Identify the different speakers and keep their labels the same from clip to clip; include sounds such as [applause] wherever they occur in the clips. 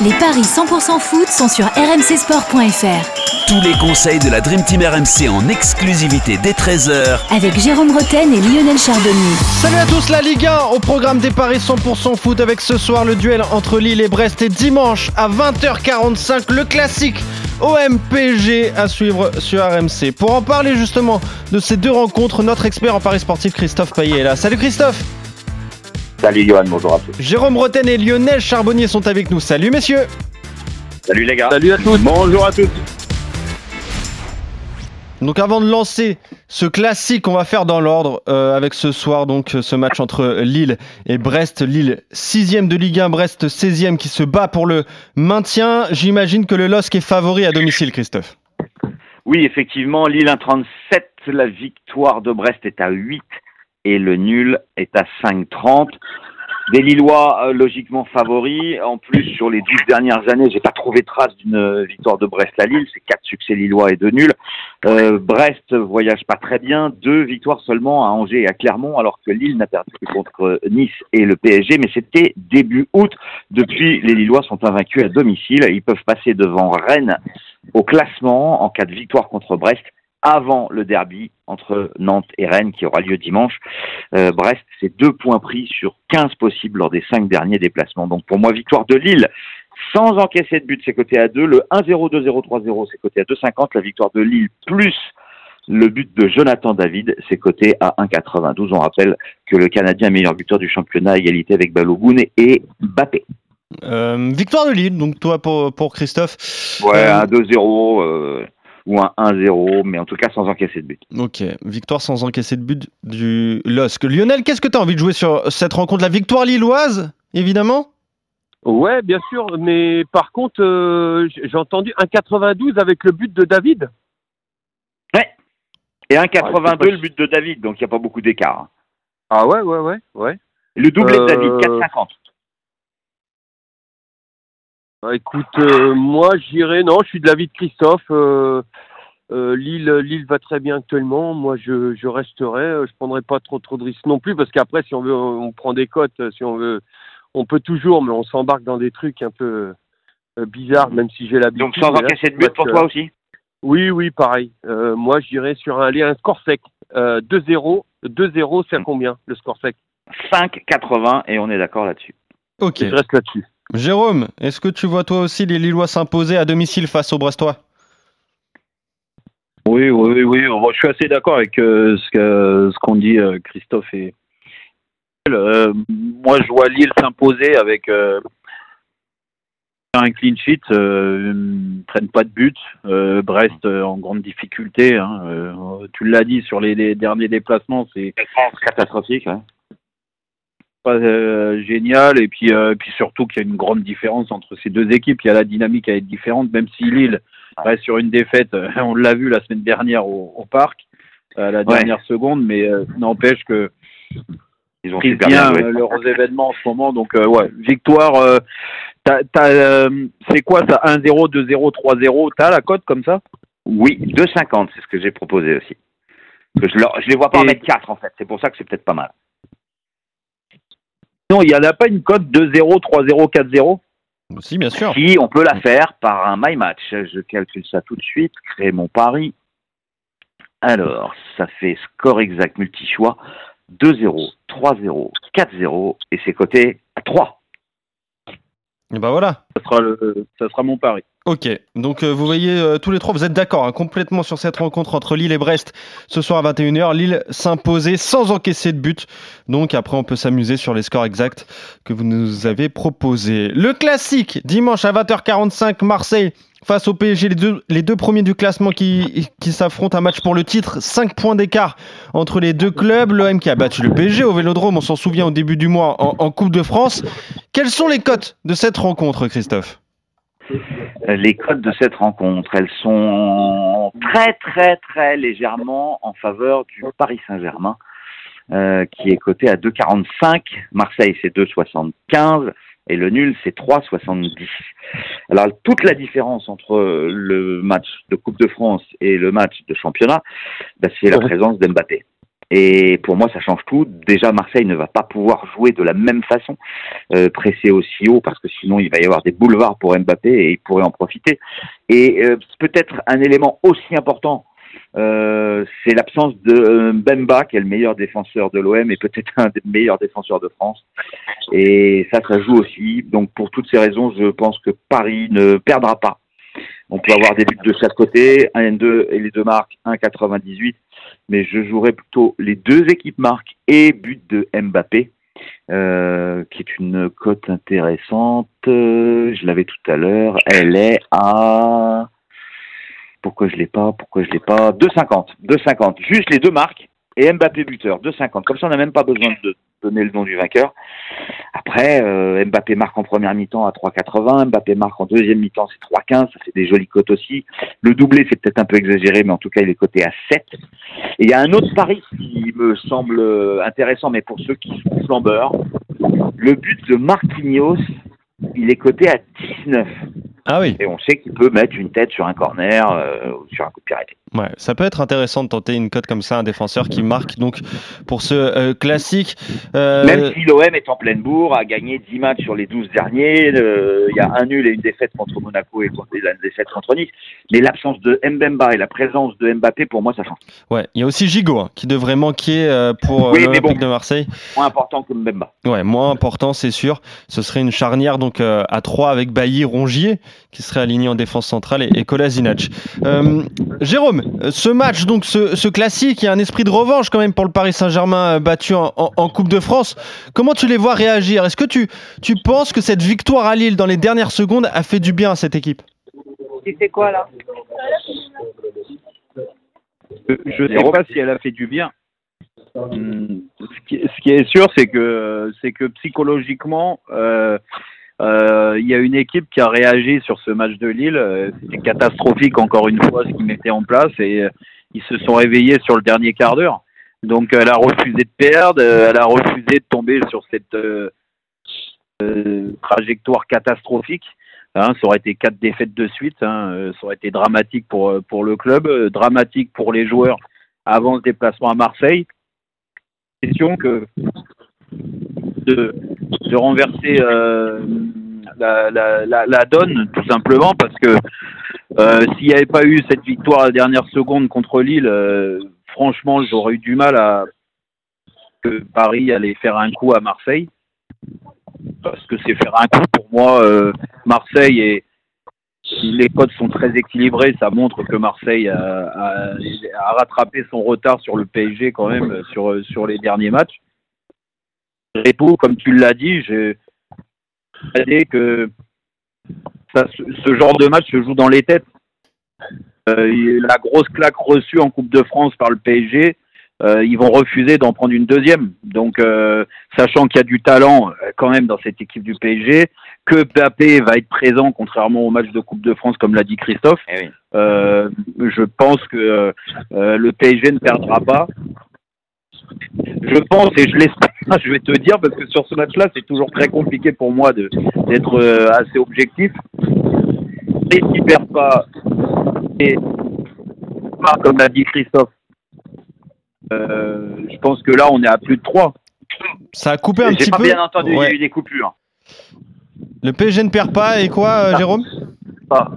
Speaker 1: Les paris 100% foot sont sur rmcsport.fr.
Speaker 2: Tous les conseils de la Dream Team RMC en exclusivité dès 13h
Speaker 1: Avec Jérôme Roten et Lionel Charbonnier.
Speaker 3: Salut à tous, la Ligue 1 au programme des paris 100% foot avec ce soir le duel entre Lille et Brest et dimanche à 20h45 le classique OM-PSG à suivre sur RMC. Pour en parler justement de ces deux rencontres, notre expert en paris sportif Christophe Payet est là. Salut Christophe
Speaker 4: Salut Johan, bonjour à tous.
Speaker 3: Jérôme Roten et Lionel Charbonnier sont avec nous. Salut messieurs
Speaker 4: Salut les gars.
Speaker 5: Salut à tous.
Speaker 4: Bonjour à tous.
Speaker 3: Donc avant de lancer ce classique, on va faire dans l'ordre euh, avec ce soir donc ce match entre Lille et Brest. Lille 6 de Ligue 1, Brest 16e qui se bat pour le maintien. J'imagine que le LOSC est favori à domicile, Christophe.
Speaker 4: Oui, effectivement, Lille 1,37. La victoire de Brest est à 8 et le nul est à 5,30. Des Lillois euh, logiquement favoris. En plus, sur les 12 dernières années, j'ai pas trouvé trace d'une victoire de Brest à Lille. C'est quatre succès lillois et deux nuls. Euh, Brest voyage pas très bien. Deux victoires seulement à Angers et à Clermont, alors que Lille n'a perdu que contre Nice et le PSG. Mais c'était début août. Depuis, les Lillois sont invaincus à domicile. Ils peuvent passer devant Rennes au classement en cas de victoire contre Brest avant le derby entre Nantes et Rennes qui aura lieu dimanche. Euh, Brest, c'est deux points pris sur 15 possibles lors des cinq derniers déplacements. Donc pour moi, victoire de Lille sans encaisser de but, c'est coté à 2. Le 1-0, 2-0, 3-0, c'est coté à 2,50. La victoire de Lille plus le but de Jonathan David, c'est coté à 1,92. On rappelle que le Canadien meilleur buteur du championnat à égalité avec Balogun et Bappé.
Speaker 3: Euh, victoire de Lille, donc toi pour, pour Christophe.
Speaker 4: Ouais, euh, 1-2-0. Euh, ou un 1-0, mais en tout cas sans encaisser de but.
Speaker 3: Ok, victoire sans encaisser de but du LOSC. Lionel, qu'est-ce que tu as envie de jouer sur cette rencontre? La victoire lilloise, évidemment?
Speaker 5: Ouais, bien sûr, mais par contre, euh, j'ai entendu un 92 avec le but de David.
Speaker 4: Ouais, et un 82 le but de David, donc il n'y a pas beaucoup d'écart. Hein.
Speaker 5: Ah ouais, ouais, ouais, ouais.
Speaker 4: Et le doublé de David, 4,50.
Speaker 5: Bah, écoute, euh, moi j'irai, non, je suis de l'avis de Christophe. Euh, euh, Lille, Lille va très bien actuellement. Moi, je, je resterai. Je prendrai pas trop trop de risques non plus parce qu'après, si on veut, on prend des cotes. Si on veut, on peut toujours, mais on s'embarque dans des trucs un peu bizarres, même si j'ai l'habitude.
Speaker 4: Donc sans encaisser de but pour toi aussi?
Speaker 5: Oui, oui, pareil. moi, j'irai sur un, un score sec. 2-0, 2-0, c'est à combien le score sec
Speaker 4: 5,80 et on est d'accord là-dessus.
Speaker 3: Ok.
Speaker 5: Je reste là-dessus.
Speaker 3: Jérôme, est-ce que tu vois toi aussi les Lillois s'imposer à domicile face aux Brestois?
Speaker 6: Oui, oui, oui. je suis assez d'accord avec euh, ce qu'ont dit euh, Christophe et. Euh, moi, je vois Lille s'imposer avec un clean sheet, ne prennent pas de but. Brest en grande difficulté. Hein, tu l'as dit sur les, derniers déplacements, c'est
Speaker 4: catastrophique. Hein
Speaker 6: pas euh, génial et puis euh, puis surtout qu'il y a une grande différence entre ces deux équipes. Il y a la dynamique à être différente, même si Lille reste sur une défaite. on l'a vu la semaine dernière au, parc, à la dernière seconde, mais euh, n'empêche que
Speaker 4: ils ont
Speaker 6: pris bien, leurs événements en ce moment. Donc ouais, victoire. c'est quoi ça 1-0, 2-0, 3-0 T'as la cote comme ça?
Speaker 4: Oui, 2,50, c'est ce que j'ai proposé aussi. je, je les vois pas en mettre 4 en fait. C'est pour ça que c'est peut-être pas mal.
Speaker 6: Non, il n'y en a pas une cote 2-0, 3-0, 4-0
Speaker 3: Si, bien sûr.
Speaker 4: Si, on peut la faire par un my match. Je calcule ça tout de suite, créer mon pari. Alors, ça fait score exact multi-choix 2-0, 3-0, 4-0 et c'est coté à 3.
Speaker 3: Et ben voilà.
Speaker 6: Ça sera, le, ça sera mon pari.
Speaker 3: Ok, donc euh, vous voyez euh, tous les trois, vous êtes d'accord hein, complètement sur cette rencontre entre Lille et Brest ce soir à 21h. Lille s'imposait sans encaisser de but. Donc après, on peut s'amuser sur les scores exacts que vous nous avez proposés. Le classique, dimanche à 20h45, Marseille face au PSG, les deux, premiers du classement qui, qui s'affrontent, un match pour le titre, 5 points d'écart entre les deux clubs. L'OM qui a battu le PSG au Vélodrome, on s'en souvient au début du mois en Coupe de France. Quelles sont les cotes de cette rencontre, Christophe?
Speaker 4: Les codes de cette rencontre, elles sont très très très légèrement en faveur du Paris Saint-Germain, euh, qui est coté à 2,45. Marseille c'est 2,75 et le nul c'est 3,70. Alors toute la différence entre le match de Coupe de France et le match de championnat, bah, c'est la présence d'Mbappé. Et pour moi, ça change tout. Déjà, Marseille ne va pas pouvoir jouer de la même façon, euh, pressé aussi haut, parce que sinon, il va y avoir des boulevards pour Mbappé et il pourrait en profiter. Et euh, peut-être un élément aussi important, euh, c'est l'absence de euh, Bemba, qui est le meilleur défenseur de l'OM et peut-être un des meilleurs défenseurs de France. Et ça, ça joue aussi. Donc, pour toutes ces raisons, je pense que Paris ne perdra pas. On peut avoir des buts de chaque côté, un N2 et les deux marques, 1,98 mais je jouerai plutôt les deux équipes marques et but de Mbappé, euh, qui est une cote intéressante. Euh, je l'avais tout à l'heure. Elle est à pourquoi je l'ai pas Pourquoi je l'ai pas? 2,50. 2,50. Juste les deux marques et Mbappé buteur. 2,50. Comme ça, on n'a même pas besoin de donner le nom du vainqueur. Après, euh, Mbappé marque en première mi-temps à 3,80, Mbappé marque en deuxième mi-temps, c'est 3,15, ça fait des jolies cotes aussi. Le doublé, c'est peut-être un peu exagéré, mais en tout cas, il est coté à 7. Et il y a un autre pari qui me semble intéressant, mais pour ceux qui sont flambeurs, le but de Marquinhos, il est coté à 19.
Speaker 3: Ah oui.
Speaker 4: Et on sait qu'il peut mettre une tête sur un corner euh, ou sur un coup de pied arrêté.
Speaker 3: Ouais, ça peut être intéressant de tenter une cote comme ça, un défenseur qui marque donc pour ce euh, classique.
Speaker 4: Euh... Même si l'OM est en pleine bourre, a gagné 10 matchs sur les 12 derniers, il y a un nul et une défaite contre Monaco et la défaite contre Nice. Mais l'absence de Mbemba et la présence de Mbappé, pour moi, ça change.
Speaker 3: Ouais, il y a aussi Gigot hein, qui devrait manquer euh, pour
Speaker 4: oui,
Speaker 3: l'Olympique
Speaker 4: bon,
Speaker 3: de Marseille.
Speaker 4: Moins important que Mbemba.
Speaker 3: Ouais, moins important, c'est sûr. Ce serait une charnière donc à 3 avec Bailly Rongier qui serait aligné en défense centrale et, et Kolasinac. Euh, Jérôme, ce match, donc ce, ce, classique, il y a un esprit de revanche quand même pour le Paris Saint-Germain battu en, en, en, Coupe de France. Comment tu les vois réagir? Est-ce que tu, tu penses que cette victoire à Lille dans les dernières secondes a fait du bien à cette équipe?
Speaker 7: Tu sais quoi là?
Speaker 6: Je ne sais pas si elle a fait du bien. Hum, ce, qui, ce qui est sûr, c'est que c'est que psychologiquement, euh, euh, il y a une équipe qui a réagi sur ce match de Lille. C'était catastrophique encore une fois ce qu'ils mettaient en place et euh, ils se sont réveillés sur le dernier quart d'heure. Donc elle a refusé de perdre, elle a refusé de tomber sur cette euh, trajectoire catastrophique. Hein, ça aurait été quatre défaites de suite, hein, ça aurait été dramatique pour pour le club, dramatique pour les joueurs avant ce déplacement à Marseille. Question que de, de renverser euh, la, donne, tout simplement, parce que euh, s'il n'y avait pas eu cette victoire à la dernière seconde contre Lille, euh, franchement, j'aurais eu du mal à que Paris allait faire un coup à Marseille. Parce que c'est faire un coup pour moi, Marseille et les codes sont très équilibrés, ça montre que Marseille a, rattrapé son retard sur le PSG quand même sur, sur les derniers matchs. Repo, comme tu l'as dit, j'ai dit que ça, ce genre de match se joue dans les têtes. Euh, la grosse claque reçue en Coupe de France par le PSG, euh, ils vont refuser d'en prendre une deuxième. Donc, euh, sachant qu'il y a du talent quand même dans cette équipe du PSG, que Mbappé va être présent contrairement au match de Coupe de France, comme l'a dit Christophe,
Speaker 4: Eh oui.
Speaker 6: je pense que le PSG ne perdra pas. Je pense et je l'espère, je vais te dire, parce que sur ce match-là, c'est toujours très compliqué pour moi d'être euh, assez objectif. Et qui perd pas, et pas comme l'a dit Christophe, euh, je pense que là, on est à plus de 3.
Speaker 3: Ça a coupé un petit
Speaker 4: pas
Speaker 3: peu.
Speaker 4: bien entendu,
Speaker 3: Ouais.
Speaker 4: il y a eu des coupures.
Speaker 3: Le PSG ne perd pas et quoi, euh,
Speaker 7: Ah.
Speaker 3: Jérôme?
Speaker 7: Pas.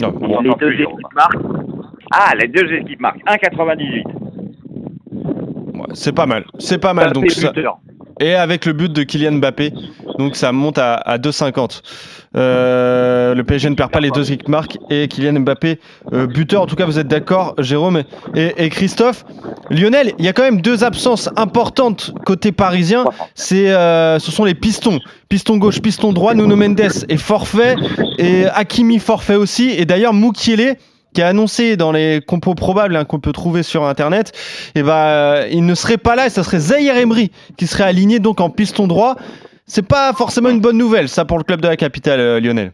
Speaker 3: Non,
Speaker 4: On
Speaker 7: les deux
Speaker 4: plus,
Speaker 7: équipes marquent.
Speaker 4: Ah, les deux équipes marquent. 1,98.
Speaker 3: Ouais, c'est pas mal. C'est pas mal. Donc ça-. Et avec le but de Kylian Mbappé, donc ça monte à, à 2,50. Euh, le PSG ne perd pas les deux équipes marques et Kylian Mbappé euh, buteur. En tout cas, vous êtes d'accord, Jérôme et, et Christophe. Lionel, il y a quand même deux absences importantes côté parisien. C'est, euh, ce sont les pistons. Piston gauche, piston droit. Nuno Mendes est forfait et Hakimi forfait aussi. Et d'ailleurs, Moukielé qui a annoncé dans les compos probables hein, qu'on peut trouver sur internet, et ben il ne serait pas là et ça serait Zahir Emery qui serait aligné donc en piston droit. C'est pas forcément une bonne nouvelle ça pour le club de la capitale euh, Lionel.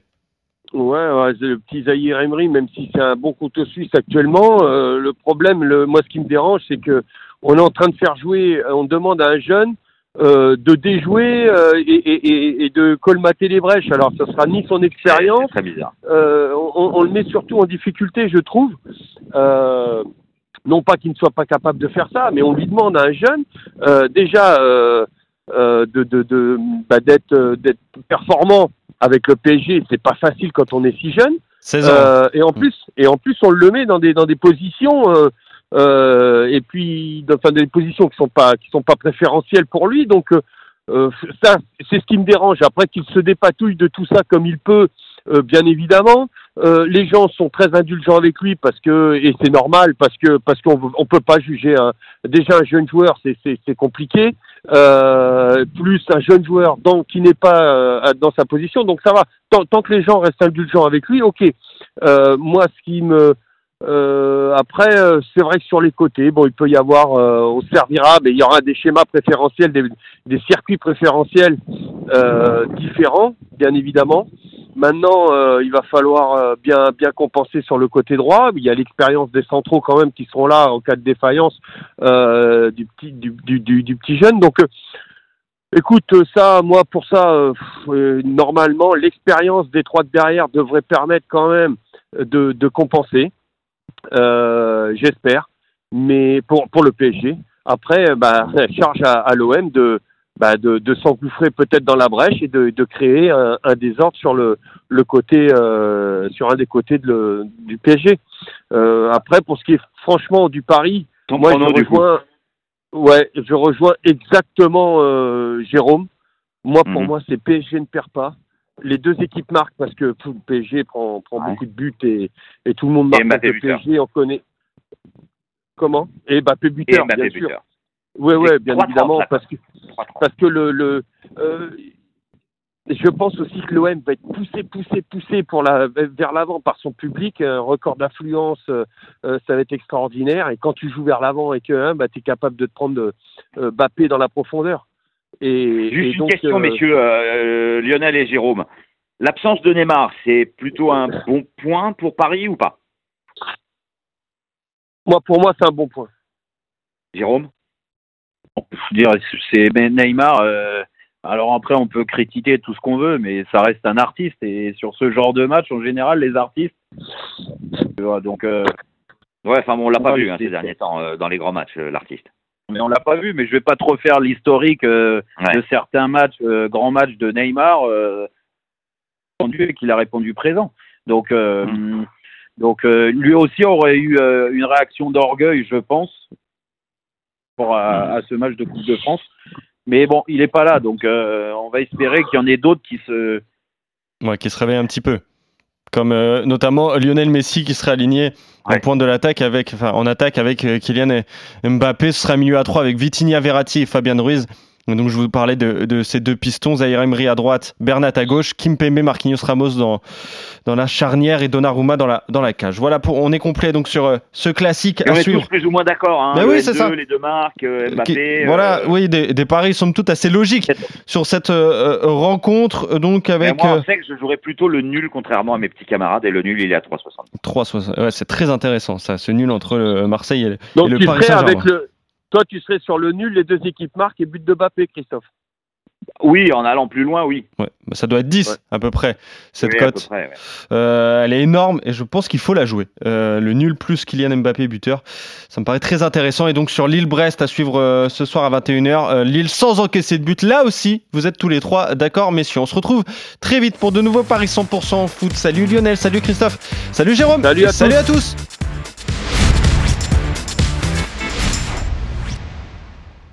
Speaker 5: Ouais, le petit Zahir Emery, même si c'est un bon couteau suisse actuellement, euh, le problème, le, moi, ce qui me dérange, c'est que on est en train de faire jouer, on demande à un jeune euh, de déjouer euh, et, et, et, et de colmater les brèches. Alors, ce sera ni son expérience,
Speaker 4: très bizarre.
Speaker 5: euh, on, on le met surtout en difficulté, je trouve. Euh, non pas qu'il ne soit pas capable de faire ça, mais on lui demande à un jeune euh, déjà euh, euh, de, de, de bah, d'être euh, d'être performant avec le PSG. C'est pas facile quand on est si jeune.
Speaker 3: 16 ans.
Speaker 5: Euh, et en plus, et en plus, on le met dans des dans des positions et puis enfin, des positions qui sont pas qui sont pas préférentielles pour lui. Donc euh, euh, ça, c'est ce qui me dérange. Après qu'il se dépatouille de tout ça comme il peut, euh, bien évidemment. Euh, les gens sont très indulgents avec lui parce que et c'est normal parce que parce qu'on on peut pas juger un, déjà un jeune joueur c'est c'est compliqué euh, plus un jeune joueur donc qui n'est pas euh, dans sa position donc ça va tant, tant que les gens restent indulgents avec lui ok euh, moi ce qui me euh, après euh, c'est vrai que sur les côtés bon il peut y avoir euh, on servira mais il y aura des schémas préférentiels des, circuits préférentiels euh, différents bien évidemment Maintenant, euh, il va falloir euh, bien bien compenser sur le côté droit. Il y a l'expérience des centraux quand même qui seront là en cas de défaillance du petit du, du, du, du petit jeune. Donc, écoute, ça, moi pour ça, euh, normalement, l'expérience des trois de derrière devrait permettre quand même de, de compenser. Euh, J'espère, mais pour pour le PSG. Après, bah, [laughs] charge à, à l'OM de bah, de, de s'engouffrer peut-être dans la brèche et de, de créer un, un désordre sur le, le côté euh, sur un des côtés de le, du PSG. Euh, après, pour ce qui est franchement du Paris,
Speaker 4: Ton
Speaker 5: moi je rejoins, ouais, je rejoins exactement euh, Jérôme. Moi, pour
Speaker 4: Mhm.
Speaker 5: moi, c'est PSG ne perd pas. Les deux équipes marquent parce que le PSG prend, prend
Speaker 4: Ouais.
Speaker 5: beaucoup de buts et, et tout le monde marque.
Speaker 4: Mbappé
Speaker 5: le
Speaker 4: buteur.
Speaker 5: PSG, on connaît. Comment? Et Mbappé
Speaker 4: Et
Speaker 5: buteur,
Speaker 4: Mbappé
Speaker 5: bien sûr.
Speaker 4: buteur.
Speaker 5: Ouais, bien
Speaker 4: 3-30,
Speaker 5: évidemment, parce que
Speaker 4: 3-30.
Speaker 5: parce que le, le euh, je pense aussi que l'OM va être poussé, poussé, poussé pour la, vers l'avant par son public. Un record d'affluence, euh, euh, ça va être extraordinaire. Et quand tu joues vers l'avant et que hein, bah, tu es capable de te prendre euh, Bappé dans la profondeur. Et,
Speaker 4: Juste
Speaker 5: et
Speaker 4: une
Speaker 5: donc,
Speaker 4: question,
Speaker 5: euh,
Speaker 4: messieurs, euh, Lionel et Jérôme. L'absence de Neymar, c'est plutôt un bon point pour Paris ou pas?
Speaker 5: Moi, pour moi, c'est un bon point.
Speaker 4: Jérôme?
Speaker 6: Je dirais, c'est Neymar. euh, alors après, on peut critiquer tout ce qu'on veut, mais ça reste un artiste. Et sur ce genre de match, en général, les artistes. tu vois, donc, euh,
Speaker 4: Ouais, enfin bon, on l'a pas vu hein, ces derniers temps euh, dans les grands matchs, euh, l'artiste.
Speaker 6: Mais on l'a pas vu. Mais je vais pas trop faire l'historique euh,
Speaker 4: Ouais.
Speaker 6: de certains matchs, euh, grands matchs de Neymar. Euh, répondu et qu'il a répondu présent. Donc, euh,
Speaker 4: Mm.
Speaker 6: donc euh, lui aussi aurait eu euh, une réaction d'orgueil, je pense, pour à, à ce match de Coupe de France. Mais bon, il est pas là, donc euh, on va espérer qu'il y en ait d'autres qui se.
Speaker 3: Ouais, qui se réveille un petit peu. Comme euh, notamment Lionel Messi qui serait aligné en pointe de l'attaque avec, enfin, en attaque avec euh, Kylian Mbappé. Ce sera milieu à 3 avec Vitinha Verratti et Fabien Ruiz. Donc je vous parlais de, de ces deux pistons, Zaire Emery à droite, Bernat à gauche, Kimpembe, Marquinhos Ramos dans, dans la charnière et Donnarumma dans la, dans la cage. Voilà, pour, on est complet donc sur euh, ce classique
Speaker 4: Et on
Speaker 3: à
Speaker 4: est
Speaker 3: suivre.
Speaker 4: tous plus ou moins d'accord. Hein,
Speaker 3: Mais
Speaker 4: le
Speaker 3: oui, c'est
Speaker 4: N2,
Speaker 3: ça.
Speaker 4: Les deux marques, euh, Mbappé.
Speaker 3: Qui- voilà,
Speaker 4: euh,
Speaker 3: oui, des, des paris somme toute assez logiques sur cette euh, euh, rencontre, euh, donc
Speaker 4: mais
Speaker 3: avec
Speaker 4: moi,
Speaker 3: euh,
Speaker 4: on sait que je jouerais plutôt le nul, contrairement à mes petits camarades, et le nul, il est à 3,60.
Speaker 3: 3,60. Ouais, c'est très intéressant ça, ce nul entre le Marseille et le,
Speaker 5: Donc,
Speaker 3: et le
Speaker 5: tu
Speaker 3: Paris Saint-Germain.
Speaker 5: Toi, tu serais sur le nul, les deux équipes marquent et but de Bappé, Christophe.
Speaker 4: Oui, en allant plus loin, oui.
Speaker 3: Ouais, bah, ça doit être 10
Speaker 5: Ouais.
Speaker 3: à peu près, cette
Speaker 4: Oui,
Speaker 3: cote.
Speaker 4: ouais.
Speaker 3: Euh, elle est énorme et je pense qu'il faut la jouer. Euh, le nul plus Kylian Mbappé buteur, ça me paraît très intéressant. Et donc sur Lille-Brest à suivre euh, ce soir à 21h, euh, Lille sans encaisser de but. Là aussi, vous êtes tous les trois d'accord, messieurs. On se retrouve très vite pour de nouveaux paris 100% foot. Salut Lionel, salut Christophe, salut Jérôme,
Speaker 5: Salut à
Speaker 3: salut à tous.